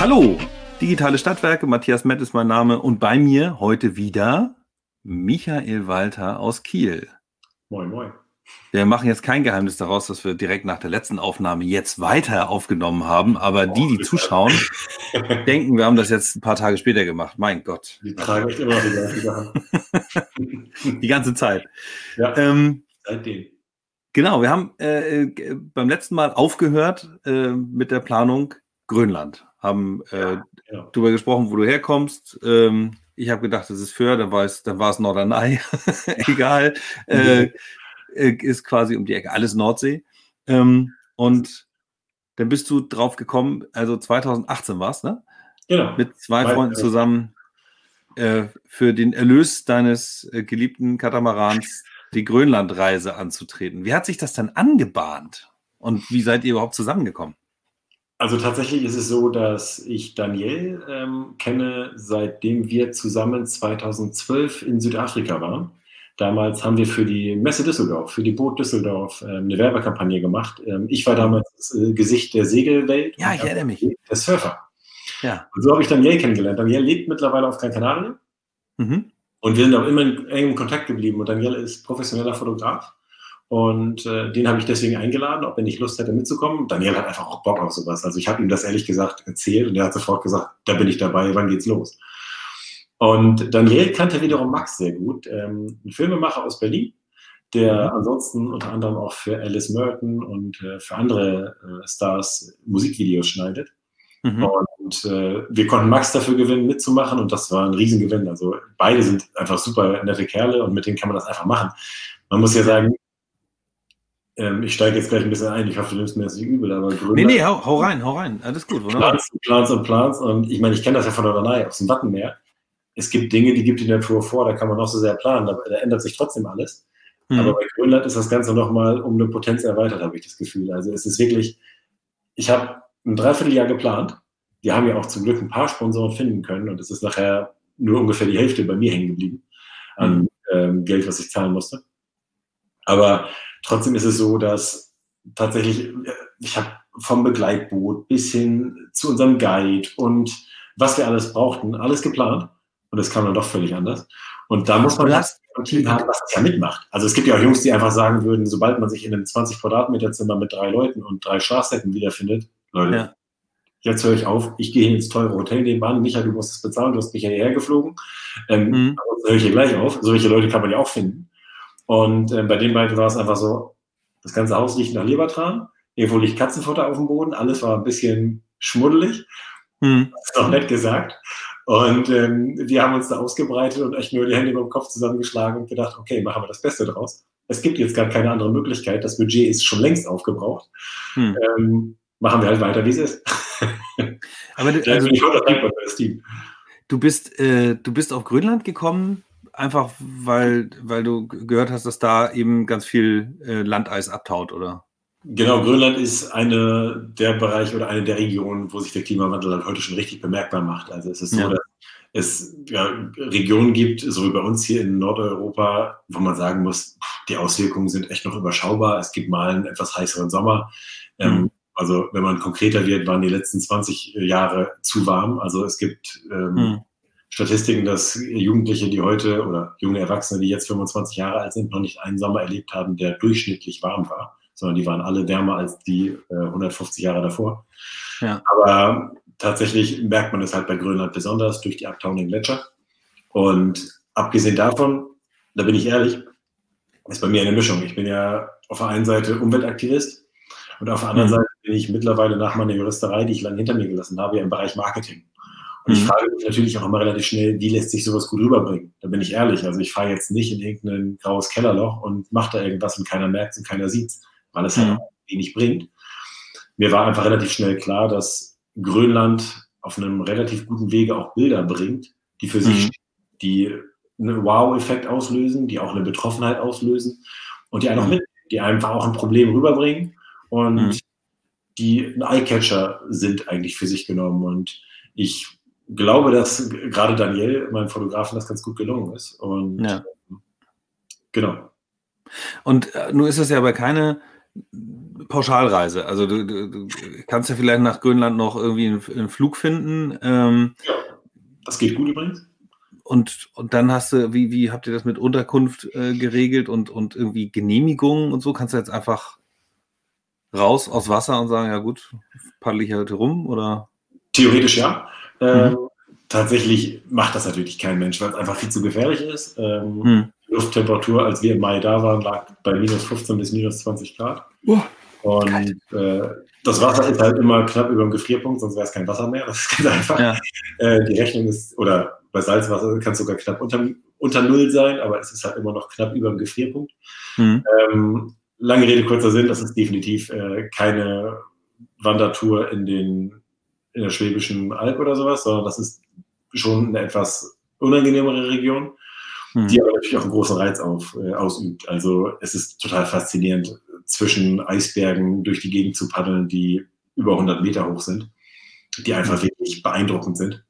Hallo, digitale Stadtwerke, Matthias Mett ist mein Name und bei mir heute wieder Michael Walter aus Kiel. Moin, moin. Wir machen jetzt kein Geheimnis daraus, dass wir direkt nach der letzten Aufnahme jetzt weiter aufgenommen haben, aber die, die zuschauen, denken, wir haben das jetzt ein paar Tage später gemacht. Mein Gott. Die tragen echt immer die Sachen. Die ganze Zeit. Ja, Ähm, seitdem. genau, wir haben äh, äh, beim letzten Mal aufgehört äh, mit der Planung Grönland. Haben äh, Genau. darüber gesprochen, wo du herkommst. Ähm, ich habe gedacht, das ist Föhr, dann war es, dann war es Norderney. Egal. Äh, äh, ist quasi um die Ecke, alles Nordsee. Ähm, und dann bist du drauf gekommen, also 2018 war es, ne? Genau. Mit zwei Weil, Freunden äh, zusammen äh, für den Erlös deines äh, geliebten Katamarans die Grönlandreise anzutreten. Wie hat sich das dann angebahnt? Und wie seid ihr überhaupt zusammengekommen? Also tatsächlich ist es so, dass ich Daniel ähm, kenne, seitdem wir zusammen 2012 in Südafrika waren. Damals haben wir für die Messe Düsseldorf, für die Boot Düsseldorf ähm, eine Werbekampagne gemacht. Ähm, ich war damals das äh, Gesicht der Segelwelt. Ja, ich erinnere mich. Der Surfer. Ja. Und so habe ich Daniel kennengelernt. Daniel lebt mittlerweile auf Gran Canaria. Mhm. Und wir sind auch immer in engem Kontakt geblieben. Und Daniel ist professioneller Fotograf. Und äh, den habe ich deswegen eingeladen, ob er nicht Lust hätte mitzukommen. Daniel hat einfach auch Bock auf sowas. Also ich habe ihm das ehrlich gesagt erzählt und er hat sofort gesagt, da bin ich dabei, wann geht's los? Und Daniel kannte wiederum Max sehr gut, ähm, ein Filmemacher aus Berlin, der ansonsten unter anderem auch für Alice Merton und äh, für andere äh, Stars Musikvideos schneidet. Mhm. Und äh, wir konnten Max dafür gewinnen, mitzumachen und das war ein Riesengewinn. Also beide sind einfach super nette Kerle und mit denen kann man das einfach machen. Man muss ja sagen, ähm, ich steige jetzt gleich ein bisschen ein, ich hoffe, du nimmst mir das nicht übel, aber Gründer, Nee, nee, hau, hau rein, hau rein. Alles gut, wunderbar. Plans, Plans und Plans und ich meine, ich kenne das ja von der Danei aus dem Wattenmeer. Es gibt Dinge, die gibt die Natur vor, da kann man noch so sehr planen, da, da ändert sich trotzdem alles. Aber Mhm. bei Grönland ist das Ganze nochmal um eine Potenz erweitert, habe ich das Gefühl. Also es ist wirklich, ich habe ein Dreivierteljahr geplant. Wir haben ja auch zum Glück ein paar Sponsoren finden können und es ist nachher nur ungefähr die Hälfte bei mir hängen geblieben an ähm, Geld, was ich zahlen musste. Aber trotzdem ist es so, dass tatsächlich, äh, ich habe vom Begleitboot bis hin zu unserem Guide und was wir alles brauchten, alles geplant. Und es kam dann doch völlig anders. Und da muss man hast- ein Team haben, was das ja mitmacht. Also es gibt ja auch Jungs, die einfach sagen würden, sobald man sich in einem 20 Quadratmeter Zimmer mit drei Leuten und drei Schlafsäcken wiederfindet, Leute, Ja. jetzt höre ich auf, ich gehe ins teure Hotel nebenan, Micha, du musst es bezahlen, du hast mich ja hierher geflogen. Ähm, Mhm. ansonsten höre ich hier gleich auf. Solche Leute kann man ja auch finden. Und ähm, bei den beiden war es einfach so, das ganze Haus riecht nach Lebertran, irgendwo liegt Katzenfutter auf dem Boden, alles war ein bisschen schmuddelig, Mhm. ist auch nett gesagt. Und ähm, wir haben uns da ausgebreitet und echt nur die Hände über den Kopf zusammengeschlagen und gedacht, okay, machen wir das Beste draus. Es gibt jetzt gar keine andere Möglichkeit. Das Budget ist schon längst aufgebraucht. Mhm. Ähm, machen wir halt weiter, wie es ist. Aber du, also, bin ich dankbar für das Team. du, bist, äh, du bist auf Grönland gekommen, einfach weil, weil du gehört hast, dass da eben ganz viel äh, Landeis abtaut, oder? Genau, Grönland ist eine der Bereiche oder eine der Regionen, wo sich der Klimawandel halt heute schon richtig bemerkbar macht. Also es ist so, Ja. dass es ja, Regionen gibt, so wie bei uns hier in Nordeuropa, wo man sagen muss, die Auswirkungen sind echt noch überschaubar. Es gibt mal einen etwas heißeren Sommer. Ähm, Mhm. Also wenn man konkreter wird, waren die letzten 20 Jahre zu warm. Also es gibt ähm, Mhm. Statistiken, dass Jugendliche, die heute oder junge Erwachsene, die jetzt 25 Jahre alt sind, noch nicht einen Sommer erlebt haben, der durchschnittlich warm war, sondern die waren alle wärmer als die äh, 150 Jahre davor. Ja. Aber tatsächlich merkt man es halt bei Grönland besonders durch die abtauenden Gletscher. Und abgesehen davon, da bin ich ehrlich, ist bei mir eine Mischung. Ich bin ja auf der einen Seite Umweltaktivist und auf der anderen Mhm. Seite bin ich mittlerweile nach meiner Juristerei, die ich lange hinter mir gelassen habe, im Bereich Marketing. Und ich Mhm. frage mich natürlich auch immer relativ schnell, wie lässt sich sowas gut rüberbringen? Da bin ich ehrlich. Also ich fahre jetzt nicht in irgendein graues Kellerloch und mache da irgendwas und keiner merkt und keiner sieht weil es Mhm. halt auch wenig bringt. Mir war einfach relativ schnell klar, dass Grönland auf einem relativ guten Wege auch Bilder bringt, die für sich, Mhm. die einen Wow-Effekt auslösen, die auch eine Betroffenheit auslösen und die einfach Mhm. mit, die einfach auch ein Problem rüberbringen und Mhm. die ein Eyecatcher sind eigentlich für sich genommen. Und ich glaube, dass gerade Daniel, meinem Fotografen, das ganz gut gelungen ist. Und Ja. genau. Und äh, nur ist es ja aber keine Pauschalreise. Also du, du, kannst ja vielleicht nach Grönland noch irgendwie einen, einen Flug finden. Ähm, ja, das geht gut übrigens. Und, und dann hast du, wie, wie habt ihr das mit Unterkunft äh, geregelt und, und irgendwie Genehmigungen und so? Kannst du jetzt einfach raus aus Wasser und sagen, ja gut, paddel ich heute rum oder? Theoretisch ja. Ähm, mhm. Tatsächlich macht das natürlich kein Mensch, weil es einfach viel zu gefährlich ist. Ähm, mhm. Die Lufttemperatur, als wir im Mai da waren, lag bei minus 15 bis minus 20 Grad. Uh, und äh, das Wasser ist halt immer knapp über dem Gefrierpunkt, sonst wäre es kein Wasser mehr. Das ist ganz einfach. Ja. Äh, die Rechnung ist, oder bei Salzwasser kann es sogar knapp unter, unter Null sein, aber es ist halt immer noch knapp über dem Gefrierpunkt. Mhm. Ähm, lange Rede, kurzer Sinn, das ist definitiv äh, keine Wandertour in, den, in der Schwäbischen Alb oder sowas, sondern das ist schon eine etwas unangenehmere Region, mhm. die aber natürlich auch einen großen Reiz auf, äh, ausübt. Also es ist total faszinierend, zwischen Eisbergen durch die Gegend zu paddeln, die über 100 Meter hoch sind, die einfach wirklich beeindruckend sind.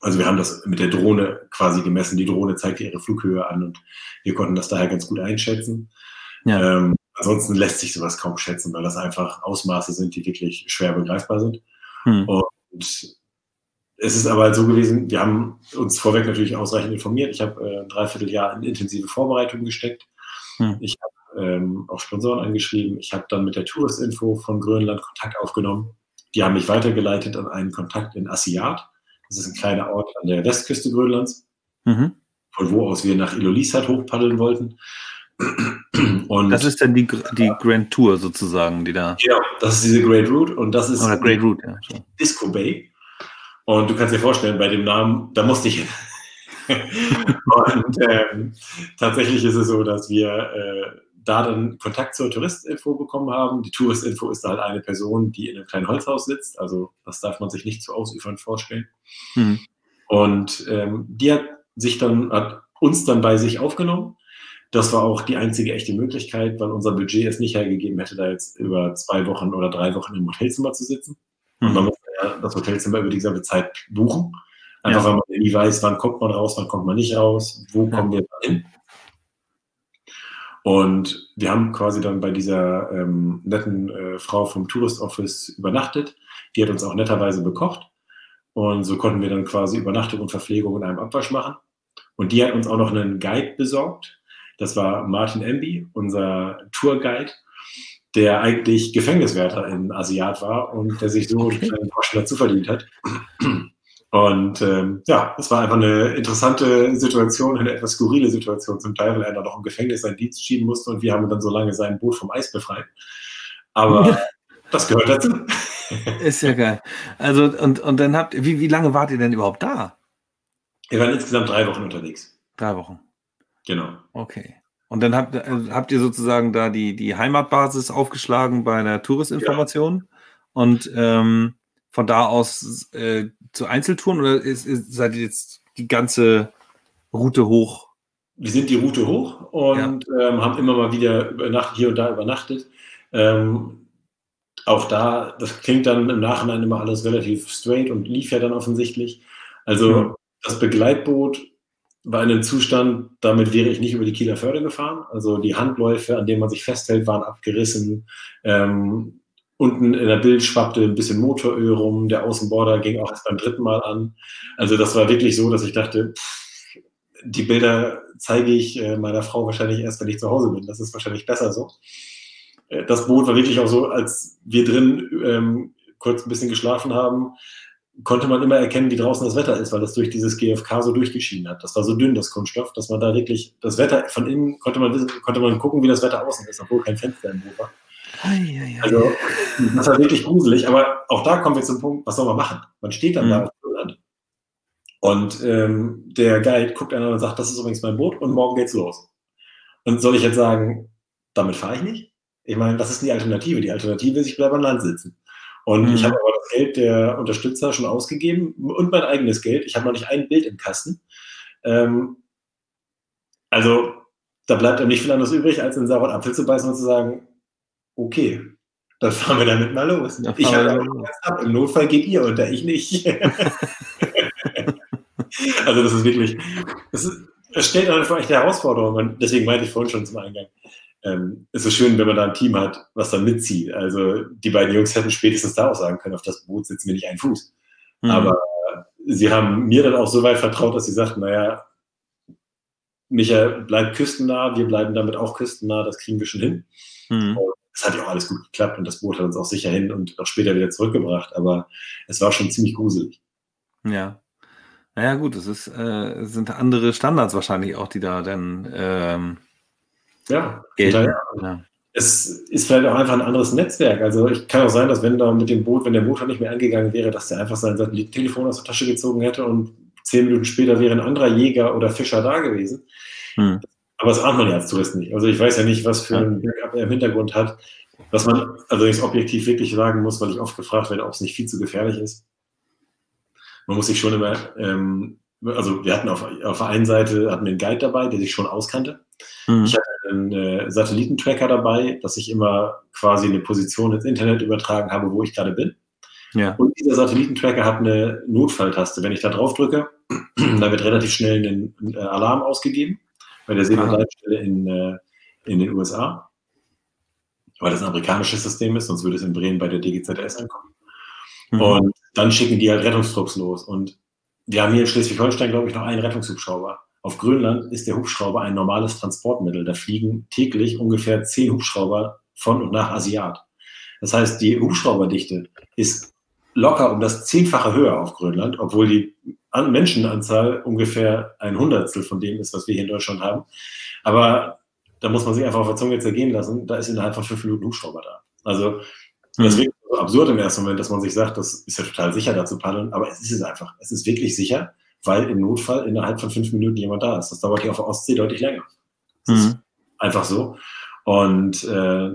Also wir haben das mit der Drohne quasi gemessen. Die Drohne zeigte ihre Flughöhe an und wir konnten das daher ganz gut einschätzen. Ja. Ähm, ansonsten lässt sich sowas kaum schätzen, weil das einfach Ausmaße sind, die wirklich schwer begreifbar sind. Hm. Und es ist aber halt so gewesen, wir haben uns vorweg natürlich ausreichend informiert. Ich habe äh, ein Dreivierteljahr in intensive Vorbereitung gesteckt. Hm. Ich habe ähm, auch Sponsoren angeschrieben. Ich habe dann mit der Touristinfo von Grönland Kontakt aufgenommen. Die haben mich weitergeleitet an einen Kontakt in Assiat. Das ist ein kleiner Ort an der Westküste Grönlands, mhm. von wo aus wir nach Ilulissat hochpaddeln wollten. Und das ist dann die, die Grand Tour sozusagen, die da. Genau, das ist diese Great Route und das ist Oder Great Route, ja. Disco Bay. Und du kannst dir vorstellen, bei dem Namen, da musste ich hin. und ähm, tatsächlich ist es so, dass wir äh, da dann Kontakt zur Touristinfo bekommen haben. Die Touristinfo ist halt eine Person, die in einem kleinen Holzhaus sitzt. Also das darf man sich nicht zu ausufernd vorstellen. Mhm. Und ähm, die hat sich dann, hat uns dann bei sich aufgenommen. Das war auch die einzige echte Möglichkeit, weil unser Budget es nicht hergegeben hätte, da jetzt über zwei Wochen oder drei Wochen im Hotelzimmer zu sitzen. Mhm. Und man muss ja das Hotelzimmer über die gesamte Zeit buchen. Einfach ja. weil man nie weiß, wann kommt man raus, wann kommt man nicht raus, wo ja. kommen wir hin. Und wir haben quasi dann bei dieser ähm, netten äh, Frau vom Tourist Office übernachtet. Die hat uns auch netterweise bekocht. Und so konnten wir dann quasi Übernachtung und Verpflegung in einem Abwasch machen. Und die hat uns auch noch einen Guide besorgt. Das war Martin Emby, unser Tourguide, der eigentlich Gefängniswärter in Asiat war und der sich so einen Groschen dazu verdient hat. Und ähm, ja, es war einfach eine interessante Situation, eine etwas skurrile Situation zum Teil, weil er dann noch im Gefängnis seinen Dienst schieben musste und wir haben dann so lange sein Boot vom Eis befreit. Aber das gehört dazu. Ist ja geil. Also, und, und dann habt wie, wie lange wart ihr denn überhaupt da? Wir waren insgesamt drei Wochen unterwegs. Drei Wochen. Genau. Okay. Und dann habt, äh, habt ihr sozusagen da die, die Heimatbasis aufgeschlagen bei der Touristinformation. Ja. Und ähm, von da aus äh, zu Einzeltouren oder ist, ist, seid ihr jetzt die ganze Route hoch? Wir sind die Route hoch und ja. ähm, haben immer mal wieder übernachtet, hier und da übernachtet. Ähm, auch da, das klingt dann im Nachhinein immer alles relativ straight und lief ja dann offensichtlich. Also mhm. das Begleitboot war in einem Zustand, damit wäre ich nicht über die Kieler Förde gefahren. Also die Handläufe, an denen man sich festhält, waren abgerissen. Ähm, Unten in der Bild schwappte ein bisschen Motoröl rum, der Außenborder ging auch erst beim dritten Mal an. Also das war wirklich so, dass ich dachte, pff, die Bilder zeige ich äh, meiner Frau wahrscheinlich erst, wenn ich zu Hause bin. Das ist wahrscheinlich besser so. Äh, das Boot war wirklich auch so, als wir drin ähm, kurz ein bisschen geschlafen haben, konnte man immer erkennen, wie draußen das Wetter ist, weil das durch dieses GFK so durchgeschieden hat. Das war so dünn, das Kunststoff, dass man da wirklich das Wetter von innen konnte man, konnte man gucken, wie das Wetter außen ist, obwohl kein Fenster im Boot war. Also, das war wirklich gruselig. Aber auch da kommen wir zum Punkt, was soll man machen? Man steht dann mhm. da und ähm, der Guide guckt einer und sagt, das ist übrigens mein Boot und morgen geht's los. Und soll ich jetzt sagen, damit fahre ich nicht? Ich meine, was ist die Alternative? Die Alternative ist, ich bleibe an Land sitzen. Und mhm. ich habe aber das Geld der Unterstützer schon ausgegeben und mein eigenes Geld. Ich habe noch nicht ein Bild im Kasten. Ähm, also da bleibt einem nicht viel anderes übrig, als in sauren Apfel zu beißen und zu sagen, okay, dann fahren wir damit mal los. Ich habe ab. Im Notfall geht ihr unter, ich nicht. also das ist wirklich, das, ist, das stellt einfach echt Herausforderungen. Und deswegen meinte ich vorhin schon zum Eingang. Ähm, es ist schön, wenn man da ein Team hat, was dann mitzieht. Also die beiden Jungs hätten spätestens da auch sagen können, auf das Boot sitzt mir nicht ein Fuß. Mhm. Aber sie haben mir dann auch so weit vertraut, dass sie sagten, naja, Micha bleibt küstennah, wir bleiben damit auch küstennah, das kriegen wir schon hin. Mhm. Es hat ja auch alles gut geklappt und das Boot hat uns auch sicher hin und auch später wieder zurückgebracht, aber es war schon ziemlich gruselig. Ja. Naja, gut, es ist, äh, sind andere Standards wahrscheinlich auch, die da dann ähm, ja, gelten. Ja. Es ist vielleicht auch einfach ein anderes Netzwerk. Also ich kann auch sein, dass wenn da mit dem Boot, wenn der Motor nicht mehr angegangen wäre, dass der einfach sein Satellitentelefon aus der Tasche gezogen hätte und zehn Minuten später wäre ein anderer Jäger oder Fischer da gewesen. Hm. Aber das ahnt man ja als Tourist nicht. Also ich weiß ja nicht, was für ein Backup er im Hintergrund hat. Was man allerdings objektiv wirklich sagen muss, weil ich oft gefragt werde, ob es nicht viel zu gefährlich ist. Man muss sich schon immer, ähm, also wir hatten auf, auf der einen Seite hatten wir einen Guide dabei, der sich schon auskannte. Mhm. Ich hatte einen äh, Satellitentracker dabei, dass ich immer quasi eine Position ins Internet übertragen habe, wo ich gerade bin. Ja. Und dieser Satellitentracker hat eine Notfalltaste. Wenn ich da drauf drücke, da wird relativ schnell ein äh, Alarm ausgegeben bei der Seelandleitstelle in, äh, in den USA, weil das ein amerikanisches System ist, sonst würde es in Bremen bei der DGZS ankommen. Mhm. Und dann schicken die halt Rettungstrupps los. Und wir haben hier in Schleswig-Holstein, glaube ich, noch einen Rettungshubschrauber. Auf Grönland ist der Hubschrauber ein normales Transportmittel. Da fliegen täglich ungefähr zehn Hubschrauber von und nach Asiat. Das heißt, die Hubschrauberdichte ist locker um das Zehnfache höher auf Grönland, obwohl die Menschenanzahl ungefähr ein Hundertstel von dem ist, was wir hier in Deutschland haben. Aber da muss man sich einfach auf der Zunge zergehen lassen. Da ist innerhalb von fünf Minuten Hubschrauber da. Also das mhm. so absurd im ersten Moment, dass man sich sagt, das ist ja total sicher, da zu paddeln. Aber es ist es einfach. Es ist wirklich sicher, weil im Notfall innerhalb von fünf Minuten jemand da ist. Das dauert hier auf der Ostsee deutlich länger. Das mhm. ist einfach so. Und äh,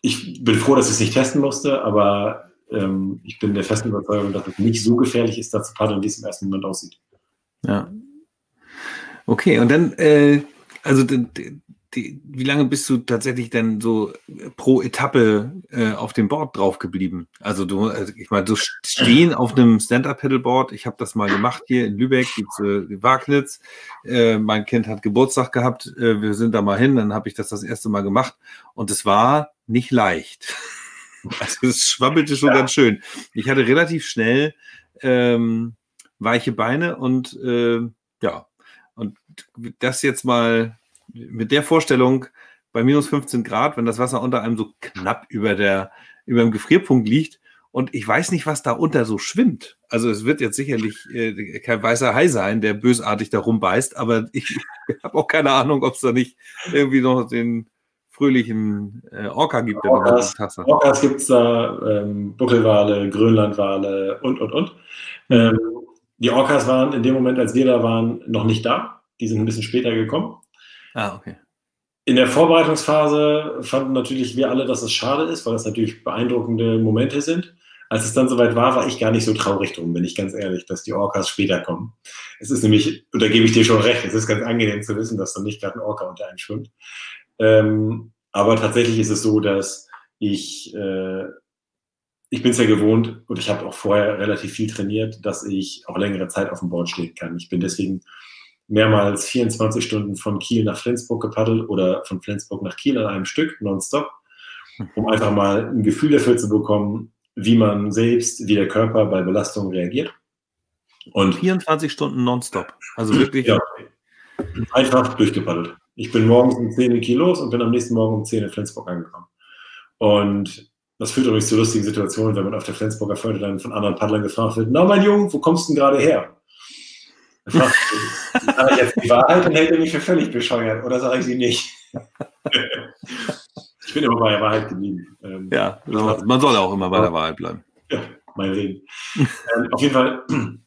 ich bin froh, dass ich es nicht testen musste, aber ähm, ich bin der festen Überzeugung, dass es nicht so gefährlich ist, da zu paddeln, wie es im ersten Moment aussieht. Ja. Okay, und dann, äh, also die, wie lange bist du tatsächlich denn so pro Etappe äh, auf dem Board drauf geblieben? Also du, also ich meine, so stehen auf einem Stand-Up-Pedalboard, ich habe das mal gemacht hier in Lübeck, gibt's äh, Wagnitz. Äh, mein Kind hat Geburtstag gehabt, äh, wir sind da mal hin, dann habe ich das das erste Mal gemacht und es war nicht leicht. Also es schwammelte schon ja. ganz schön. Ich hatte relativ schnell ähm, weiche Beine und äh, ja, und das jetzt mal mit der Vorstellung bei minus 15 Grad, wenn das Wasser unter einem so knapp über der über dem Gefrierpunkt liegt und ich weiß nicht, was da unter so schwimmt. Also es wird jetzt sicherlich äh, kein weißer Hai sein, der bösartig da rumbeißt, aber ich habe auch keine Ahnung, ob es da nicht irgendwie noch den fröhlichen äh, Orca gibt. Orcas, Orcas gibt es da, ähm, Buckelwale, Grönlandwale und, und, und. Ähm, die Orcas waren in dem Moment, als wir da waren, noch nicht da. Die sind ein bisschen später gekommen. Ah, okay. In der Vorbereitungsphase fanden natürlich wir alle, dass es schade ist, weil das natürlich beeindruckende Momente sind. Als es dann soweit war, war ich gar nicht so traurig drum, bin ich ganz ehrlich, dass die Orcas später kommen. Es ist nämlich, und da gebe ich dir schon recht, es ist ganz angenehm zu wissen, dass da nicht gerade ein Orca unter einem schwimmt. Ähm, aber tatsächlich ist es so, dass ich, äh, ich bin es ja gewohnt und ich habe auch vorher relativ viel trainiert, dass ich auch längere Zeit auf dem Board stehen kann. Ich bin deswegen mehrmals 24 Stunden von Kiel nach Flensburg gepaddelt oder von Flensburg nach Kiel an einem Stück, nonstop, um einfach mal ein Gefühl dafür zu bekommen, wie man selbst, wie der Körper bei Belastung reagiert. Und 24 Stunden nonstop. Also wirklich. Ja, einfach durchgepaddelt. Ich bin morgens um 10 in Kiel los und bin am nächsten Morgen um 10 in Flensburg angekommen. Und das führt übrigens zu lustigen Situationen, wenn man auf der Flensburger Förde dann von anderen Paddlern gefragt wird, na mein Junge, wo kommst du denn gerade her? Sage ich jetzt die Wahrheit, dann hält er mich für völlig bescheuert. Oder sage ich sie nicht? ich bin immer bei der Wahrheit geblieben. Ähm, ja, man soll auch immer bei der Wahrheit bleiben. Ja, mein Reden. ähm, auf jeden Fall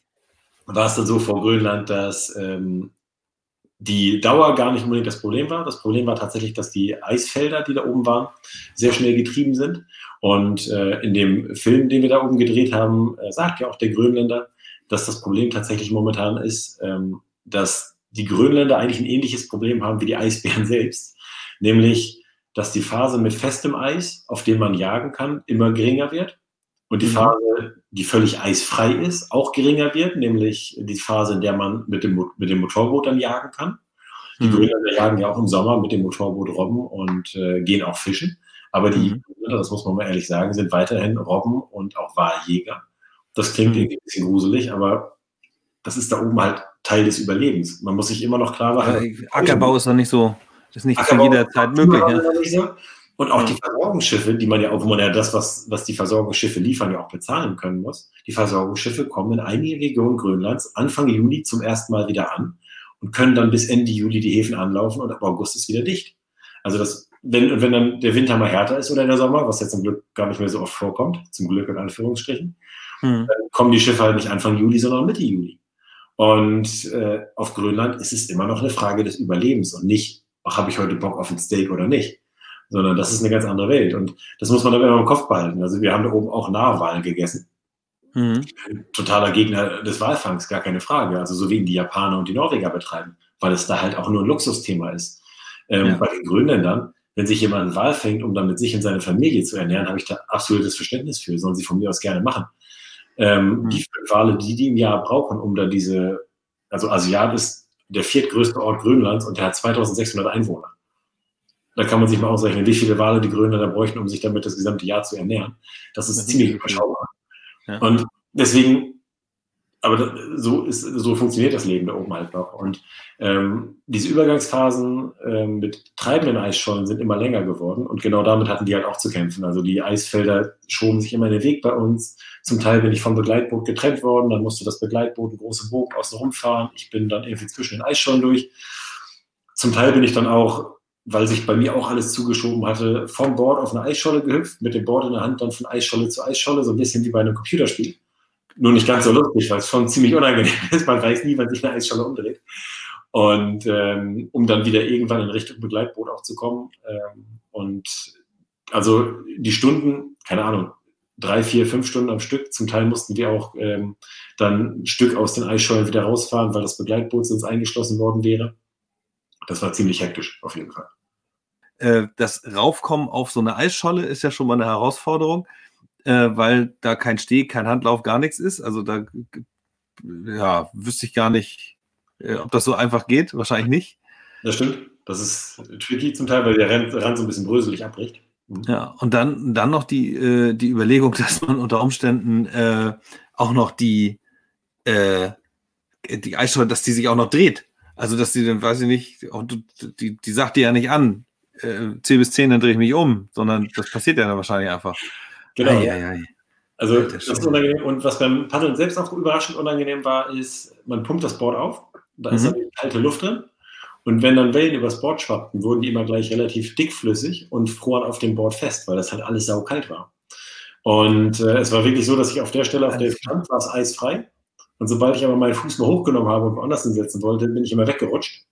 war es dann so vor Grönland, dass ähm, die Dauer gar nicht unbedingt das Problem war. Das Problem war tatsächlich, dass die Eisfelder, die da oben waren, sehr schnell getrieben sind. Und äh, in dem Film, den wir da oben gedreht haben, äh, sagt ja auch der Grönländer, dass das Problem tatsächlich momentan ist, ähm, dass die Grönländer eigentlich ein ähnliches Problem haben wie die Eisbären selbst. Nämlich, dass die Phase mit festem Eis, auf dem man jagen kann, immer geringer wird. Und die mhm. Phase, die völlig eisfrei ist, auch geringer wird, nämlich die Phase, in der man mit dem, mit dem Motorboot dann jagen kann. Die mhm. Grönländer jagen ja auch im Sommer mit dem Motorboot Robben und äh, gehen auch fischen. Aber die mhm. Grönländer, das muss man mal ehrlich sagen, sind weiterhin Robben und auch Waljäger. Das klingt mhm. irgendwie ein bisschen gruselig, aber das ist da oben halt Teil des Überlebens. Man muss sich immer noch klar machen. Ja, Ackerbau ist doch nicht so, ist nicht Ackerbau zu jeder Zeit möglich. Ja. Und auch die Versorgungsschiffe, die man ja, obwohl man ja das, was, was die Versorgungsschiffe liefern, ja auch bezahlen können muss. Die Versorgungsschiffe kommen in einigen Regionen Grönlands Anfang Juli zum ersten Mal wieder an und können dann bis Ende Juli die Häfen anlaufen und ab August ist wieder dicht. Also das, wenn, wenn dann der Winter mal härter ist oder der Sommer, was jetzt zum Glück gar nicht mehr so oft vorkommt, zum Glück in Anführungsstrichen, hm. dann kommen die Schiffe halt nicht Anfang Juli, sondern Mitte Juli. Und äh, auf Grönland ist es immer noch eine Frage des Überlebens und nicht, ach, habe ich heute Bock auf ein Steak oder nicht sondern das ist eine ganz andere Welt. Und das muss man dann immer im Kopf behalten. Also wir haben da oben auch Narwal gegessen. Mhm. Totaler Gegner des Walfangs, gar keine Frage. Also so wie ihn die Japaner und die Norweger betreiben, weil es da halt auch nur ein Luxusthema ist. Ähm, ja. Bei den Grönländern, wenn sich jemand einen Wal fängt, um damit sich und seine Familie zu ernähren, habe ich da absolutes Verständnis für. Sollen sie von mir aus gerne machen. Ähm, mhm. Die Wale, die die im Jahr brauchen, um da diese, also Asiat ist der viertgrößte Ort Grönlands und der hat 2600 Einwohner. Da kann man sich mal ausrechnen, wie viele Wale die Grönländer bräuchten, um sich damit das gesamte Jahr zu ernähren. Das ist das ziemlich überschaubar. Ja. Und deswegen, aber so, ist, so funktioniert das Leben da oben halt noch. Und ähm, diese Übergangsphasen ähm, mit treibenden Eisschollen sind immer länger geworden. Und genau damit hatten die halt auch zu kämpfen. Also die Eisfelder schoben sich immer in den Weg bei uns. Zum Teil bin ich vom Begleitboot getrennt worden. Dann musste das Begleitboot einen großen Bogen außen rumfahren. Ich bin dann irgendwie zwischen den Eisschollen durch. Zum Teil bin ich dann auch weil sich bei mir auch alles zugeschoben hatte, vom Board auf eine Eisscholle gehüpft, mit dem Board in der Hand dann von Eisscholle zu Eisscholle, so ein bisschen wie bei einem Computerspiel. Nur nicht ganz so lustig, weil es schon ziemlich unangenehm ist. Man weiß nie, wann sich eine Eisscholle umdreht. Und ähm, um dann wieder irgendwann in Richtung Begleitboot auch zu kommen. Ähm, und also die Stunden, keine Ahnung, drei, vier, fünf Stunden am Stück. Zum Teil mussten wir auch ähm, dann ein Stück aus den Eisschollen wieder rausfahren, weil das Begleitboot sonst eingeschlossen worden wäre. Das war ziemlich hektisch, auf jeden Fall. Äh, das Raufkommen auf so eine Eisscholle ist ja schon mal eine Herausforderung, äh, weil da kein Steg, kein Handlauf, gar nichts ist. Also da ja, wüsste ich gar nicht, äh, ob das so einfach geht. Wahrscheinlich nicht. Das stimmt. Das ist tricky zum Teil, weil der Rand so ein bisschen bröselig abbricht. Mhm. Ja, und dann, dann noch die, äh, die Überlegung, dass man unter Umständen äh, auch noch die, äh, die Eisscholle, dass die sich auch noch dreht. Also, dass die dann, weiß ich nicht, die, die sagt dir ja nicht an, äh, 10 bis 10, dann drehe ich mich um, sondern das passiert ja dann wahrscheinlich einfach. Genau. Ei, ei, ei. Also, das ist unangenehm. Und was beim Paddeln selbst auch überraschend unangenehm war, ist, man pumpt das Board auf, da mhm. ist dann kalte Luft drin. Und wenn dann Wellen übers Board schwappten, wurden die immer gleich relativ dickflüssig und froren auf dem Board fest, weil das halt alles saukalt war. Und äh, es war wirklich so, dass ich auf der Stelle, auf der ich stand, war es eisfrei. Und sobald ich aber meinen Fuß mal hochgenommen habe und woanders hinsetzen wollte, bin ich immer weggerutscht.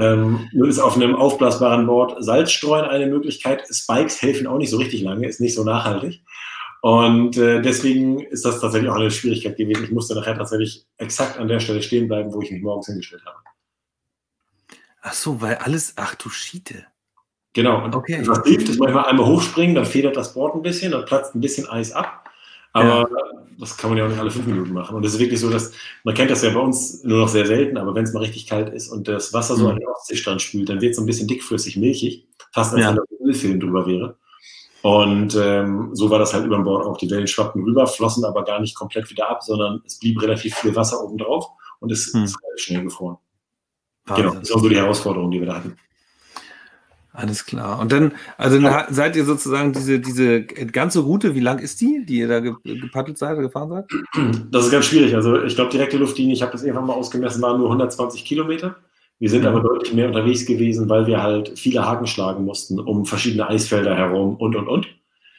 Ähm, nun ist auf einem aufblasbaren Board Salzstreuen eine Möglichkeit. Spikes helfen auch nicht so richtig lange, ist nicht so nachhaltig. Und äh, deswegen ist das tatsächlich auch eine Schwierigkeit gewesen. Ich musste nachher tatsächlich exakt an der Stelle stehen bleiben, wo ich mich morgens hingestellt habe. Ach so, weil alles, ach du Schiete. Genau. Und okay. was hilft, ist manchmal einmal hochspringen, dann federt das Board ein bisschen, dann platzt ein bisschen Eis ab. Aber ja. Das kann man ja auch nicht alle fünf Minuten machen. Und es ist wirklich so, dass man kennt das ja bei uns nur noch sehr selten, aber wenn es mal richtig kalt ist und das Wasser so mhm. an den Ostseestrand spült, dann wird es so ein bisschen dickflüssig, milchig, fast als ja. wenn da Ölfilm drüber wäre. Und ähm, so war das halt über dem Bord auch. Die Wellen schwappten rüber, flossen aber gar nicht komplett wieder ab, sondern es blieb relativ viel Wasser oben drauf und es mhm. ist schnell gefroren. Wahnsinn. Genau, das war so die Herausforderung, die wir da hatten. Alles klar. Und dann, also ja. seid ihr sozusagen diese, diese ganze Route, wie lang ist die, die ihr da gepaddelt seid oder gefahren seid? Das ist ganz schwierig. Also ich glaube, direkte Luftlinie, ich habe das irgendwann mal ausgemessen, waren nur 120 Kilometer. Wir sind aber deutlich mehr unterwegs gewesen, weil wir halt viele Haken schlagen mussten, um verschiedene Eisfelder herum und, und, und.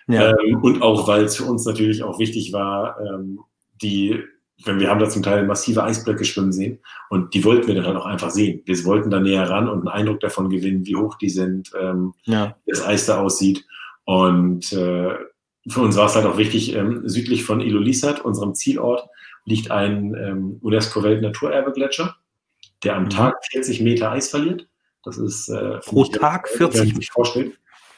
Ja. Ähm, und auch, weil es für uns natürlich auch wichtig war, ähm, die wir haben da zum Teil massive Eisblöcke schwimmen sehen und die wollten wir dann halt auch einfach sehen. Wir wollten da näher ran und einen Eindruck davon gewinnen, wie hoch die sind, ähm, ja. wie das Eis da aussieht. Und äh, für uns war es halt auch wichtig, ähm, südlich von Ilulissat, unserem Zielort, liegt ein ähm, UNESCO-Weltnaturerbe-Gletscher, der am mhm. Tag 40 Meter Eis verliert. Das ist äh, pro Tag 40 Meter.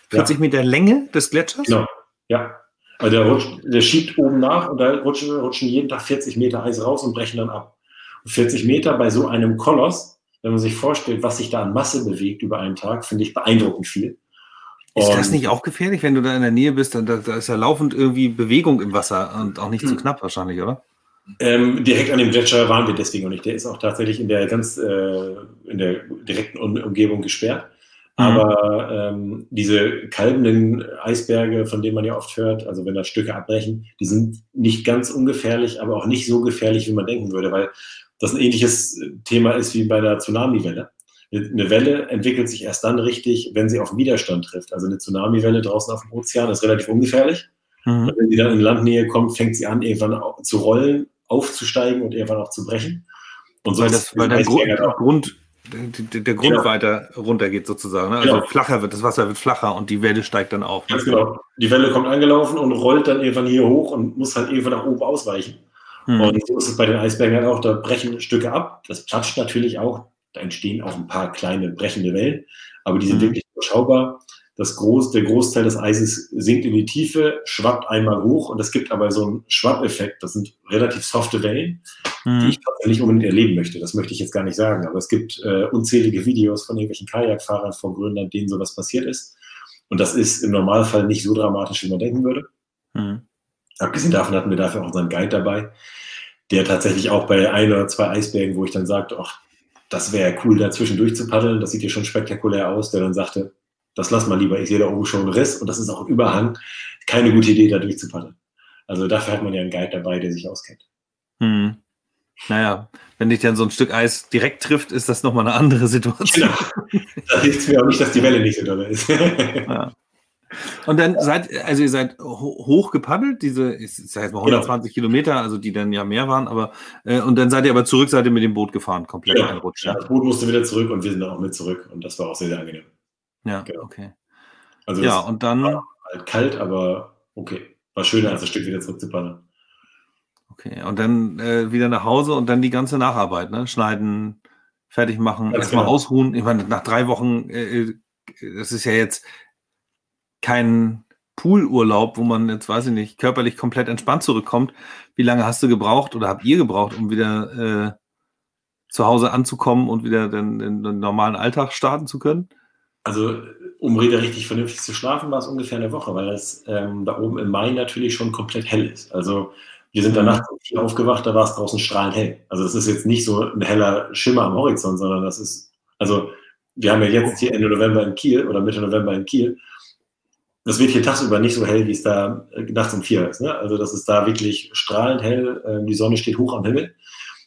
40 Meter Länge des Gletschers? Genau, ja. Also der, rutscht, der schiebt oben nach und da rutschen, rutschen jeden Tag 40 Meter Eis raus und brechen dann ab. Und 40 Meter bei so einem Koloss wenn man sich vorstellt, was sich da an Masse bewegt über einen Tag, finde ich beeindruckend viel. Ist das nicht auch gefährlich, wenn du da in der Nähe bist? Dann, da, da ist ja laufend irgendwie Bewegung im Wasser und auch nicht zu knapp wahrscheinlich, oder? Ähm, direkt an dem Gletscher waren wir deswegen noch nicht. Der ist auch tatsächlich in der ganz äh, in der direkten Umgebung gesperrt. Mhm. Aber ähm, diese kalbenden Eisberge, von denen man ja oft hört, also wenn da Stücke abbrechen, die sind nicht ganz ungefährlich, aber auch nicht so gefährlich, wie man denken würde, weil das ein ähnliches Thema ist wie bei der Tsunamiwelle. Eine Welle entwickelt sich erst dann richtig, wenn sie auf Widerstand trifft. Also eine Tsunamiwelle draußen auf dem Ozean ist relativ ungefährlich. Mhm. Wenn sie dann in Landnähe kommt, fängt sie an, irgendwann zu rollen, aufzusteigen und irgendwann auch zu brechen. Und so weil, das, weil der Grund, Grund, der, der Grund genau. weiter runtergeht sozusagen. Ne? Also genau. flacher wird, das Wasser wird flacher und die Welle steigt dann auf. Ganz genau. Die Welle kommt angelaufen und rollt dann irgendwann hier hoch und muss halt irgendwann nach oben ausweichen. Mhm. Und so ist es bei den Eisbergen halt auch, da brechen Stücke ab. Das platscht natürlich auch. Da entstehen auch ein paar kleine brechende Wellen, aber die sind mhm. wirklich überschaubar. Das Groß, der Großteil des Eises sinkt in die Tiefe, schwappt einmal hoch und es gibt aber so einen Schwappeffekt. Das sind relativ softe Wellen, mhm. die ich tatsächlich unbedingt erleben möchte. Das möchte ich jetzt gar nicht sagen, aber es gibt äh, unzählige Videos von irgendwelchen Kajakfahrern vor Grönland, denen sowas passiert ist. Und das ist im Normalfall nicht so dramatisch, wie man denken würde. Mhm. Abgesehen davon hatten wir dafür auch unseren Guide dabei, der tatsächlich auch bei ein oder zwei Eisbergen, wo ich dann sagte, ach, das wäre cool, dazwischen durchzupaddeln, das sieht hier schon spektakulär aus, der dann sagte, das lass mal lieber, ich sehe da oben schon einen Riss und das ist auch ein Überhang, keine gute Idee, da durchzupaddeln. Also dafür hat man ja einen Guide dabei, der sich auskennt. Hm. Naja, wenn dich dann so ein Stück Eis direkt trifft, ist das nochmal eine andere Situation. Genau. Da hilft es mir auch nicht, dass die Welle nicht so doll ist. ja. Und dann seid, also ihr seid hoch gepaddelt, diese, ich sag jetzt mal 120 genau. Kilometer, also die dann ja mehr waren, aber, äh, und dann seid ihr aber zurück, seid ihr mit dem Boot gefahren, komplett genau. einrutschen. Ja, das Boot musste wieder zurück und wir sind dann auch mit zurück und das war auch sehr, sehr angenehm. Ja, genau. okay. Also ja, und dann. Halt kalt, aber okay. War schöner, als das Stück wieder zurück zu paddeln. Okay, und dann äh, wieder nach Hause und dann die ganze Nacharbeit, ne? Schneiden, fertig machen, erstmal genau. ausruhen. Ich meine, nach drei Wochen, äh, äh das ist ja jetzt kein Poolurlaub, wo man jetzt, weiß ich nicht, körperlich komplett entspannt zurückkommt. Wie lange hast du gebraucht oder habt ihr gebraucht, um wieder äh, zu Hause anzukommen und wieder den, den, normalen Alltag starten zu können? Also, um wieder richtig vernünftig zu schlafen, war es ungefähr eine Woche, weil es ähm, da oben im Mai natürlich schon komplett hell ist. Also, wir sind danach mhm. aufgewacht, da war es draußen strahlend hell. Also, das ist jetzt nicht so ein heller Schimmer am Horizont, sondern das ist, also, wir haben ja jetzt hier Ende November in Kiel oder Mitte November in Kiel das wird hier tagsüber nicht so hell, wie es da äh, nachts um vier ist. Ne? Also das ist da wirklich strahlend hell, äh, die Sonne steht hoch am Himmel.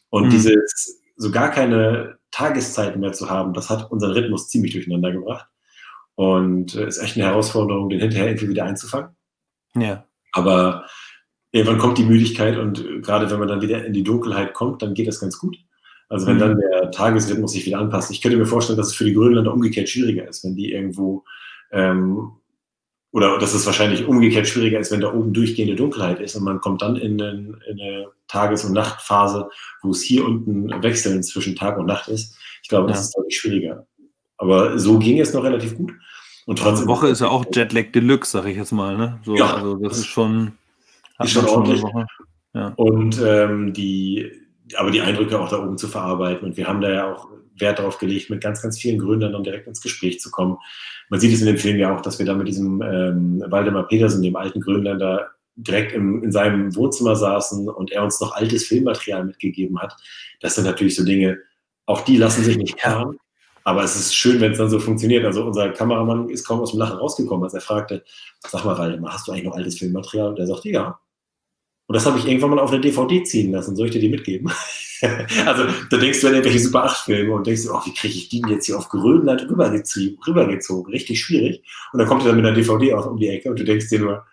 Und mhm. dieses so gar keine Tageszeiten mehr zu haben, das hat unseren Rhythmus ziemlich durcheinander gebracht. Und äh, ist echt eine Herausforderung, den hinterher irgendwie wieder einzufangen. Ja. Aber irgendwann kommt die Müdigkeit und äh, gerade wenn man dann wieder in die Dunkelheit kommt, dann geht das ganz gut. Also wenn mhm. dann der Tagesrhythmus sich wieder anpasst. Ich könnte mir vorstellen, dass es für die Grönländer umgekehrt schwieriger ist, wenn die irgendwo ähm, oder dass es wahrscheinlich umgekehrt schwieriger ist, wenn da oben durchgehende Dunkelheit ist und man kommt dann in, eine, in eine Tages- und Nachtphase, wo es hier unten wechseln zwischen Tag und Nacht ist. Ich glaube, das ja. ist deutlich schwieriger. Aber so ging es noch relativ gut. Und trotzdem. Die Woche ist ja auch Jetlag Deluxe, sag ich jetzt mal. Ne? So, ja, also das, das ist schon. Ist schon ordentlich. Ja. Und ähm, die, aber die Eindrücke auch da oben zu verarbeiten. Und wir haben da ja auch Wert darauf gelegt, mit ganz, ganz vielen Gründern dann direkt ins Gespräch zu kommen. Man sieht es in dem Film ja auch, dass wir da mit diesem ähm, Waldemar Petersen, dem alten Grönländer, direkt im, in seinem Wohnzimmer saßen und er uns noch altes Filmmaterial mitgegeben hat. Das sind natürlich so Dinge, auch die lassen sich nicht planen. Aber es ist schön, wenn es dann so funktioniert. Also unser Kameramann ist kaum aus dem Lachen rausgekommen, als er fragte, sag mal, Waldemar, hast du eigentlich noch altes Filmmaterial? Und er sagte, ja. Und das habe ich irgendwann mal auf eine DVD ziehen lassen. Soll ich dir die mitgeben? also da denkst du an irgendwelche Super 8-Filme und denkst, oh, wie kriege ich die jetzt hier auf Grönland rübergezogen, rübergezogen? Richtig schwierig. Und dann kommt er dann mit einer DVD aus um die Ecke und du denkst dir nur,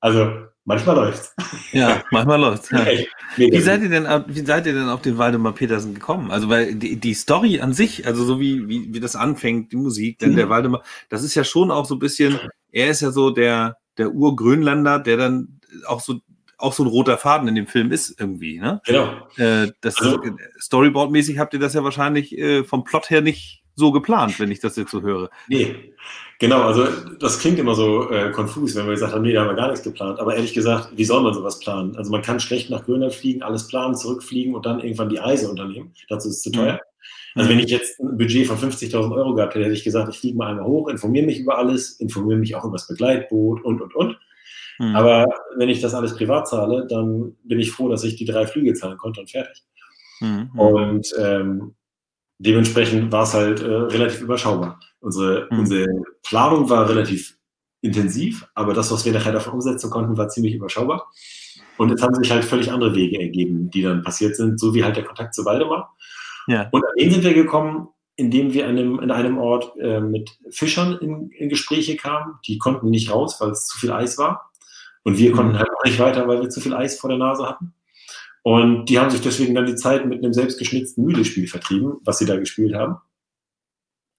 also manchmal läuft's. Ja, manchmal läuft's. Ja. Wie seid ihr denn, wie seid ihr denn auf den Waldemar Petersen gekommen? Also weil die, die Story an sich, also so wie, wie, wie das anfängt, die Musik, denn mhm. der Waldemar, das ist ja schon auch so ein bisschen, er ist ja so der, der Urgrönländer, der dann auch so auch so ein roter Faden in dem Film ist irgendwie. Ne? Genau. Äh, das also, Storyboard-mäßig habt ihr das ja wahrscheinlich äh, vom Plot her nicht so geplant, wenn ich das jetzt so höre. Nee, genau. Also das klingt immer so äh, konfus, wenn wir gesagt haben, nee, da haben wir gar nichts geplant. Aber ehrlich gesagt, wie soll man sowas planen? Also man kann schlecht nach Grönland fliegen, alles planen, zurückfliegen und dann irgendwann die Reise unternehmen. Dazu ist es zu teuer. Mhm. Also wenn ich jetzt ein Budget von 50.000 Euro gehabt hätte, hätte ich gesagt, ich fliege mal einmal hoch, informiere mich über alles, informiere mich auch über das Begleitboot und, und, und. Mhm. Aber wenn ich das alles privat zahle, dann bin ich froh, dass ich die drei Flüge zahlen konnte und fertig. Mhm. Und ähm, dementsprechend war es halt äh, relativ überschaubar. Unsere, mhm. unsere Planung war relativ intensiv, aber das, was wir nachher davon umsetzen konnten, war ziemlich überschaubar. Und jetzt haben sich halt völlig andere Wege ergeben, die dann passiert sind, so wie halt der Kontakt zu Waldemar. Ja. Und an den sind wir gekommen, indem wir einem, in einem Ort äh, mit Fischern in, in, Gespräche kamen. Die konnten nicht raus, weil es zu viel Eis war. Und wir mhm. konnten halt auch nicht weiter, weil wir zu viel Eis vor der Nase hatten. Und die haben sich deswegen dann die Zeit mit einem selbstgeschnitzten Mühlespiel vertrieben, was sie da gespielt haben.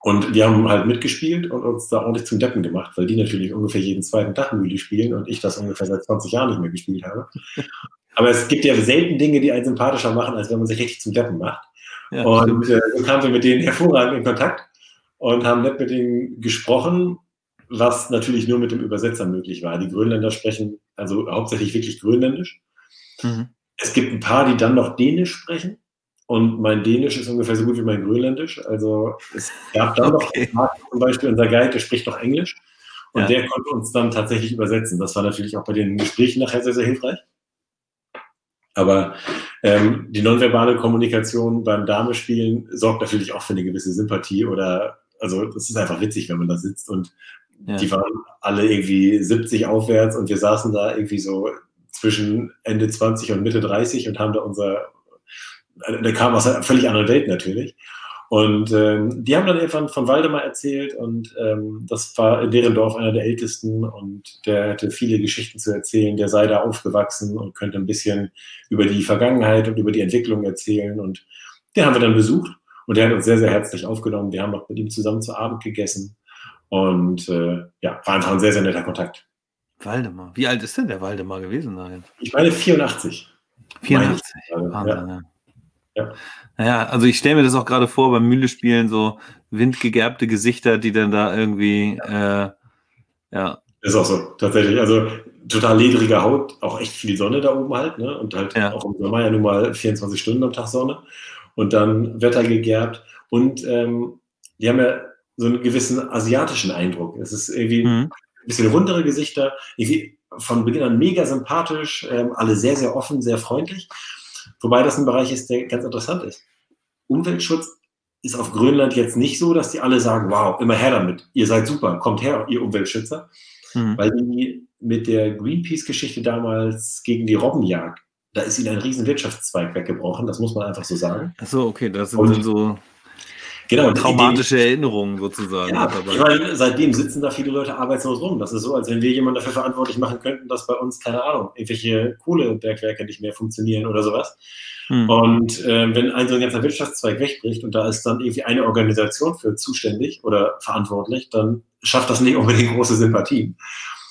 Und wir haben halt mitgespielt und uns da ordentlich zum Deppen gemacht, weil die natürlich ungefähr jeden zweiten Tag Mühle spielen und ich das ungefähr seit 20 Jahren nicht mehr gespielt habe. Aber es gibt ja selten Dinge, die einen sympathischer machen, als wenn man sich richtig zum Deppen macht. Ja, und äh, so kamen wir mit denen hervorragend in Kontakt und haben nett mit denen gesprochen, was natürlich nur mit dem Übersetzer möglich war. Die Grönländer sprechen also hauptsächlich wirklich Grönländisch. Mhm. Es gibt ein paar, die dann noch Dänisch sprechen. Und mein Dänisch ist ungefähr so gut wie mein Grönländisch. Also es gab dann okay. noch zum Beispiel unser Guide, der spricht noch Englisch. Und ja. der konnte uns dann tatsächlich übersetzen. Das war natürlich auch bei den Gesprächen nachher sehr, sehr hilfreich. Aber ähm, die nonverbale Kommunikation beim Damespielen sorgt natürlich auch für eine gewisse Sympathie oder also das ist einfach witzig, wenn man da sitzt und ja. die waren alle irgendwie 70 aufwärts und wir saßen da irgendwie so zwischen Ende 20 und Mitte 30 und haben da unser der kam aus einer völlig anderen Welt natürlich. Und ähm, die haben dann irgendwann von Waldemar erzählt und ähm, das war in deren Dorf einer der ältesten und der hatte viele Geschichten zu erzählen. Der sei da aufgewachsen und könnte ein bisschen über die Vergangenheit und über die Entwicklung erzählen. Und den haben wir dann besucht und der hat uns sehr, sehr herzlich aufgenommen. Wir haben auch mit ihm zusammen zu Abend gegessen und äh, ja, war einfach ein sehr, sehr netter Kontakt. Waldemar. Wie alt ist denn der Waldemar gewesen? Nein? Ich meine 84. 84. Wahnsinn, ja. Ja. Naja, also ich stelle mir das auch gerade vor beim Mühle-Spielen, so windgegerbte Gesichter, die dann da irgendwie, ja. Äh, ja. Ist auch so, tatsächlich. Also total ledrige Haut, auch echt viel Sonne da oben halt, ne? Und halt ja. auch im Sommer ja nun mal 24 Stunden am Tag Sonne. Und dann Wetter gegerbt. Und ähm, die haben ja so einen gewissen asiatischen Eindruck. Es ist irgendwie mhm. ein bisschen rundere Gesichter, irgendwie von Beginn an mega sympathisch, ähm, alle sehr, sehr offen, sehr freundlich. Wobei das ein Bereich ist, der ganz interessant ist. Umweltschutz ist auf Grönland jetzt nicht so, dass die alle sagen, wow, immer her damit, ihr seid super, kommt her, ihr Umweltschützer. Mhm. Weil die mit der Greenpeace-Geschichte damals gegen die Robbenjagd, da ist ihnen ein riesen Wirtschaftszweig weggebrochen, das muss man einfach so sagen. Ach so, okay, das sind so Genau, traumatische die, Erinnerungen sozusagen. Ja, ich meine, seitdem sitzen da viele Leute arbeitslos rum. Das ist so, als wenn wir jemanden dafür verantwortlich machen könnten, dass bei uns, keine Ahnung, irgendwelche Kohlebergwerke nicht mehr funktionieren oder sowas. Hm. Und äh, wenn ein so ein ganzer Wirtschaftszweig wegbricht und da ist dann irgendwie eine Organisation für zuständig oder verantwortlich, dann schafft das nicht unbedingt große Sympathien.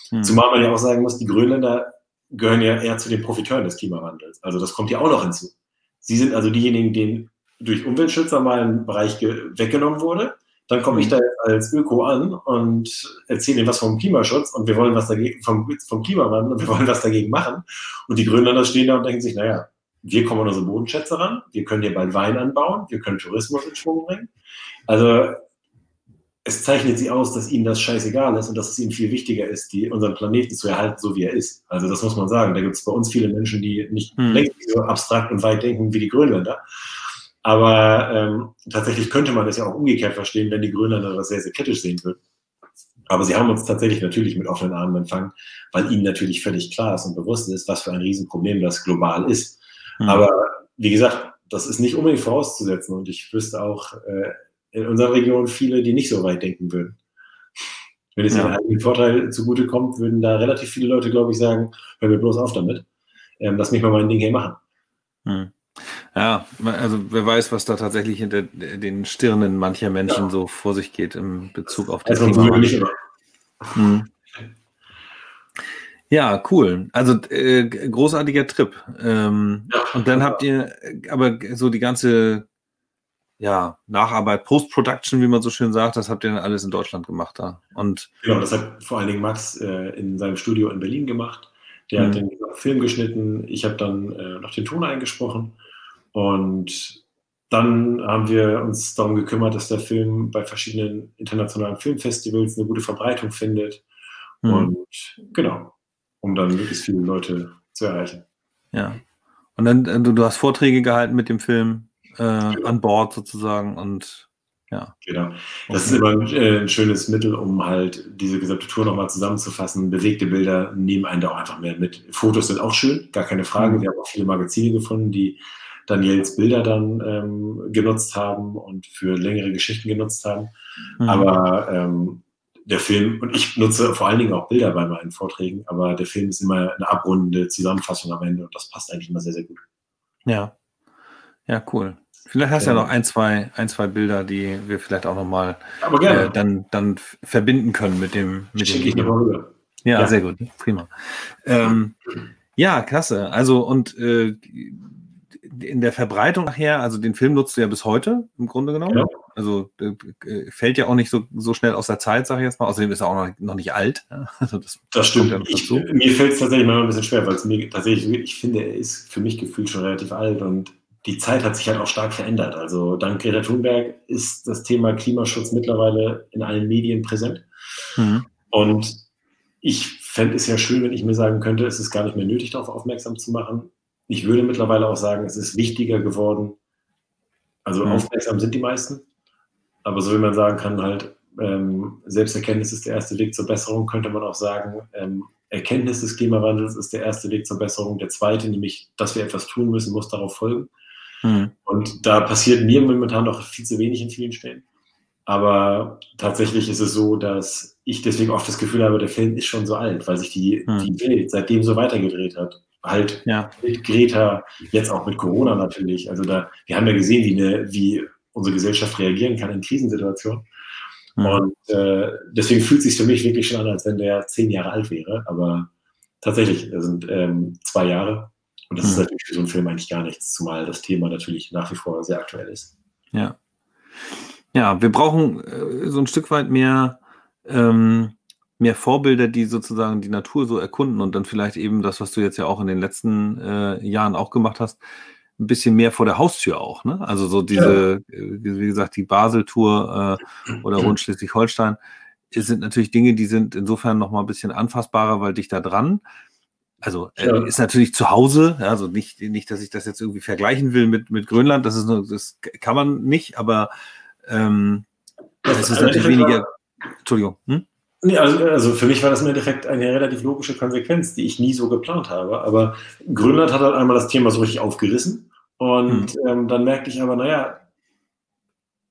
Hm. Zumal man ja auch sagen muss, die Grönländer gehören ja eher zu den Profiteuren des Klimawandels. Also das kommt ja auch noch hinzu. Sie sind also diejenigen, denen durch Umweltschützer mal ein Bereich weggenommen wurde. Dann komme ich mhm. da als Öko an und erzähle ihnen was vom Klimaschutz und wir wollen was dagegen, vom, vom Klimawandel und wir wollen was dagegen machen. Und die Grönländer stehen da und denken sich, naja, wir kommen an unsere Bodenschätze ran, wir können hier bald Wein anbauen, wir können Tourismus in Schwung bringen. Also es zeichnet sie aus, dass ihnen das scheißegal ist und dass es ihnen viel wichtiger ist, die, unseren Planeten zu erhalten, so wie er ist. Also das muss man sagen. Da gibt es bei uns viele Menschen, die nicht hm. längst so abstrakt und weit denken wie die Grönländer. Aber ähm, tatsächlich könnte man das ja auch umgekehrt verstehen, wenn die Grönländer das sehr, sehr kritisch sehen würden. Aber sie haben uns tatsächlich natürlich mit offenen Armen empfangen, weil ihnen natürlich völlig klar ist und bewusst ist, was für ein Riesenproblem das global ist. Mhm. Aber wie gesagt, das ist nicht unbedingt vorauszusetzen und ich wüsste auch äh, in unserer Region viele, die nicht so weit denken würden. Wenn es ja. ihren eigenen Vorteil zugutekommt, würden da relativ viele Leute, glaube ich, sagen, hör mir bloß auf damit, ähm, lass mich mal mein Ding hier machen. Mhm. Ja, also wer weiß, was da tatsächlich hinter den Stirnen mancher Menschen ja. so vor sich geht im Bezug auf das also, Thema. Hm. Ja, cool. Also äh, großartiger Trip. Ähm, ja, und dann habt ihr aber so die ganze ja, Nacharbeit, Post-Production, wie man so schön sagt, das habt ihr dann alles in Deutschland gemacht da. Und genau, das hat vor allen Dingen Max äh, in seinem Studio in Berlin gemacht. Der mhm. hat den Film geschnitten, ich habe dann äh, noch den Ton eingesprochen und dann haben wir uns darum gekümmert, dass der Film bei verschiedenen internationalen Filmfestivals eine gute Verbreitung findet. Mhm. Und genau, um dann möglichst viele Leute zu erreichen. Ja. Und dann, äh, du, du hast Vorträge gehalten mit dem Film äh, genau. an Bord sozusagen und ja. Genau. Das okay. ist immer ein, äh, ein, schönes Mittel, um halt diese gesamte Tour nochmal zusammenzufassen. Bewegte Bilder nehmen einen da auch einfach mehr mit. Fotos sind auch schön, gar keine Frage. Mhm. Wir haben auch viele Magazine gefunden, die Daniels Bilder dann ähm, genutzt haben und für längere Geschichten genutzt haben. Mhm. Aber ähm, der Film, und ich nutze vor allen Dingen auch Bilder bei meinen Vorträgen, aber der Film ist immer eine abrundende Zusammenfassung am Ende und das passt eigentlich immer sehr, sehr gut. Ja. Ja, cool. Vielleicht hast du ja. ja noch ein, zwei, ein, zwei Bilder, die wir vielleicht auch nochmal äh, dann, dann verbinden können mit dem, mit dem Video. Ja, ja, sehr gut. Prima. Ähm, ja, klasse. Also und äh, in der Verbreitung nachher, also den Film nutzt du ja bis heute im Grunde genommen. Ja. Also äh, fällt ja auch nicht so, so schnell aus der Zeit, sage ich jetzt mal. Außerdem ist er auch noch, noch nicht alt. Also das, das stimmt. Ja ich, mir fällt es tatsächlich mal ein bisschen schwer, weil es mir tatsächlich, ich finde, er ist für mich gefühlt schon relativ alt und die Zeit hat sich halt auch stark verändert. Also dank Greta Thunberg ist das Thema Klimaschutz mittlerweile in allen Medien präsent. Mhm. Und ich fände es ja schön, wenn ich mir sagen könnte, es ist gar nicht mehr nötig, darauf aufmerksam zu machen. Ich würde mittlerweile auch sagen, es ist wichtiger geworden. Also mhm. aufmerksam sind die meisten. Aber so wie man sagen kann, halt, ähm, Selbsterkenntnis ist der erste Weg zur Besserung, könnte man auch sagen, ähm, Erkenntnis des Klimawandels ist der erste Weg zur Besserung. Der zweite, nämlich, dass wir etwas tun müssen, muss darauf folgen. Mhm. Und da passiert mir momentan noch viel zu wenig in vielen Stellen. Aber tatsächlich ist es so, dass ich deswegen oft das Gefühl habe, der Film ist schon so alt, weil sich die, mhm. die Welt seitdem so weitergedreht hat halt ja. mit Greta, jetzt auch mit Corona natürlich. Also da, wir haben ja gesehen, wie, eine, wie unsere Gesellschaft reagieren kann in Krisensituationen. Mhm. Und äh, deswegen fühlt es sich für mich wirklich schon an, als wenn der zehn Jahre alt wäre. Aber tatsächlich, das sind ähm, zwei Jahre. Und das mhm. ist natürlich für so einen Film eigentlich gar nichts, zumal das Thema natürlich nach wie vor sehr aktuell ist. Ja. Ja, wir brauchen äh, so ein Stück weit mehr ähm, mehr Vorbilder, die sozusagen die Natur so erkunden und dann vielleicht eben das, was du jetzt ja auch in den letzten äh, Jahren auch gemacht hast, ein bisschen mehr vor der Haustür auch. Ne? Also so diese, ja. Äh, wie gesagt, die Basel-Tour äh, oder rund Schleswig-Holstein sind natürlich Dinge, die sind insofern noch mal ein bisschen anfassbarer, weil dich da dran. Also äh, ja. ist natürlich zu Hause, also nicht, nicht, dass ich das jetzt irgendwie vergleichen will mit, mit Grönland, das ist nur, das kann man nicht, aber ähm, es ist natürlich weniger. Entschuldigung. Hm? Nee, also, also für mich war das im Endeffekt eine relativ logische Konsequenz, die ich nie so geplant habe. Aber Grönland hat halt einmal das Thema so richtig aufgerissen. Und hm. ähm, dann merkte ich aber, naja,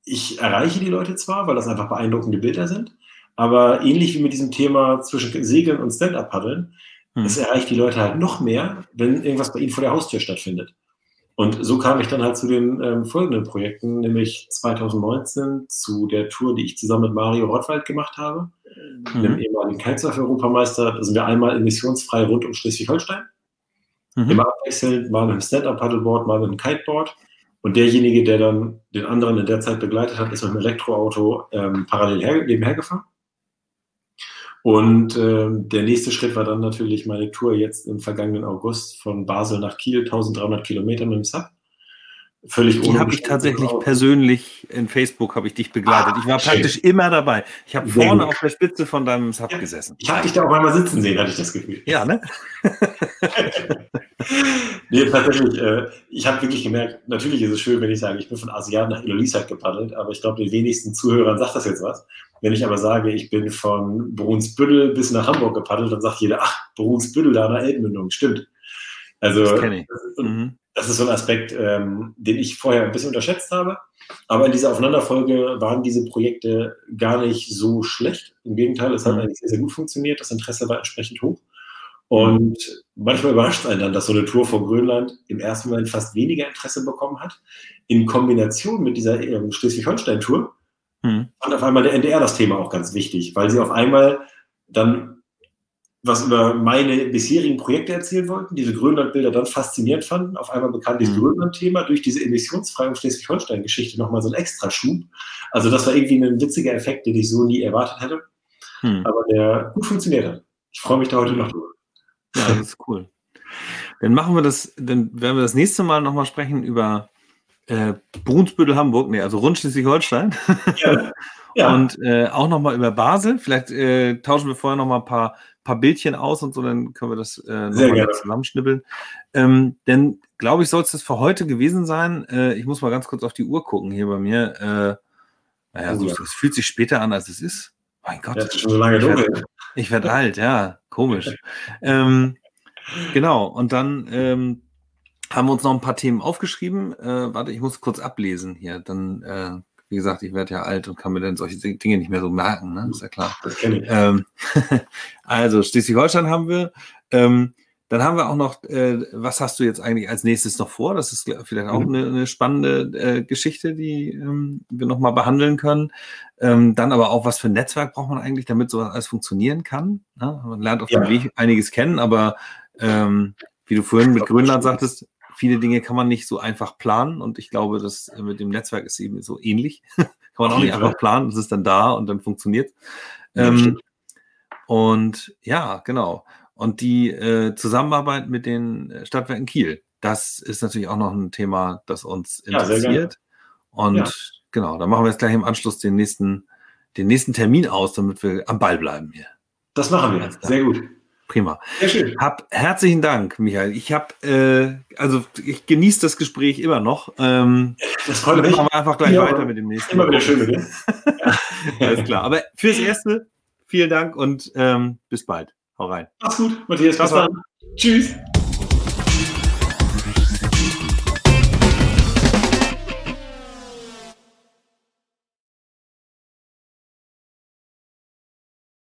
ich erreiche die Leute zwar, weil das einfach beeindruckende Bilder sind, aber ähnlich wie mit diesem Thema zwischen Segeln und Stand-Up-Paddeln, hm. es erreicht die Leute halt noch mehr, wenn irgendwas bei ihnen vor der Haustür stattfindet. Und so kam ich dann halt zu den ähm, folgenden Projekten, nämlich 2019 zu der Tour, die ich zusammen mit Mario Rottwald gemacht habe, mhm. dem ehemaligen Kitesurf-Europameister. Da sind wir einmal emissionsfrei rund um Schleswig-Holstein. Mhm. Immer abwechselnd, mal mit einem Stand-Up-Paddleboard, mal mit einem Kiteboard. Und derjenige, der dann den anderen in der Zeit begleitet hat, ist mit dem Elektroauto ähm, parallel her nebenher gefahren. Und äh, der nächste Schritt war dann natürlich meine Tour jetzt im vergangenen August von Basel nach Kiel, 1300 Kilometer mit dem Sub. Völlig Die habe ich tatsächlich Auto. persönlich in Facebook habe ich dich begleitet. Ah, ich war schön. praktisch immer dabei. Ich habe vorne auf der Spitze von deinem Sub ja, gesessen. Ich habe dich da auch einmal sitzen sehen, hatte ich das Gefühl. Ja, ne? nee, tatsächlich. Äh, ich habe wirklich gemerkt, natürlich ist es schön, wenn ich sage, ich bin von Asiat nach Ilulissat gepaddelt, aber ich glaube, den wenigsten Zuhörern sagt das jetzt was. Wenn ich aber sage, ich bin von Brunsbüttel bis nach Hamburg gepaddelt, dann sagt jeder, ach, Brunsbüttel da an der Elbmündung, stimmt. Also, das, mhm. Das ist so ein Aspekt, ähm, den ich vorher ein bisschen unterschätzt habe. Aber in dieser Aufeinanderfolge waren diese Projekte gar nicht so schlecht. Im Gegenteil, es hat mhm. eigentlich sehr, sehr gut funktioniert. Das Interesse war entsprechend hoch. Und manchmal überrascht einen dann, dass so eine Tour vor Grönland im ersten Moment fast weniger Interesse bekommen hat. In Kombination mit dieser ähm, Schleswig-Holstein-Tour Mhm. Und auf einmal der NDR das Thema auch ganz wichtig, weil sie auf einmal dann was über meine bisherigen Projekte erzählen wollten, diese Grönlandbilder dann faszinierend fanden. Auf einmal bekam dieses mhm. Grönland-Thema durch diese emissionsfreie Schleswig-Holstein-Geschichte nochmal so ein extra Schub. Also das war irgendwie ein witziger Effekt, den ich so nie erwartet hätte, mhm. aber der gut funktioniert hat. Ich freue mich da heute noch drüber. Ja, das ist cool. Dann machen wir das, dann werden wir das nächste Mal nochmal sprechen über äh, Brunsbüttel, Hamburg, nee, also rund Schleswig-Holstein. Ja. ja. Und äh, auch nochmal über Basel. Vielleicht äh, tauschen wir vorher nochmal ein paar, paar Bildchen aus und so, dann können wir das äh, nochmal zusammenschnibbeln. Ähm, denn, glaube ich, soll es das für heute gewesen sein. Äh, ich muss mal ganz kurz auf die Uhr gucken hier bei mir. Äh, naja, oh, es fühlt sich später an, als es ist. Mein Gott. Das ist schon so lange dunkel. Ich werde werd alt, ja, komisch. ähm, genau, und dann ähm, haben wir uns noch ein paar Themen aufgeschrieben. Äh, warte, ich muss kurz ablesen hier. Dann, äh, wie gesagt, ich werde ja alt und kann mir dann solche Dinge nicht mehr so merken, ne? Ist ja klar. Ähm, also, Schleswig-Holstein haben wir. Ähm, dann haben wir auch noch, äh, was hast du jetzt eigentlich als nächstes noch vor? Das ist vielleicht auch mhm. eine, eine spannende äh, Geschichte, die ähm, wir nochmal behandeln können. Ähm, dann aber auch, was für ein Netzwerk braucht man eigentlich, damit sowas alles funktionieren kann. Ne? Man lernt auf ja. dem Weg einiges kennen, aber ähm, wie du vorhin mit Grönland sagtest, viele Dinge kann man nicht so einfach planen und ich glaube, das äh, mit dem Netzwerk ist eben so ähnlich. kann man auch nicht einfach planen, es ist dann da und dann funktioniert. Ähm, und ja, genau. Und die äh, Zusammenarbeit mit den äh, Stadtwerken Kiel, das ist natürlich auch noch ein Thema, das uns interessiert. Ja, und ja. genau, da machen wir jetzt gleich im Anschluss den nächsten, den nächsten Termin aus, damit wir am Ball bleiben hier. Das machen wir. Sehr gut. Prima. Sehr schön. Hab herzlichen Dank, Michael. Ich habe, äh, also ich genieße das Gespräch immer noch. Ähm, das freut mich. Machen wir einfach gleich ja, weiter mit dem nächsten. Immer wieder schön mit dir. Alles klar. Aber fürs Erste, vielen Dank und ähm, bis bald. Hau rein. Mach's gut, Matthias. Bis dann. Tschüss.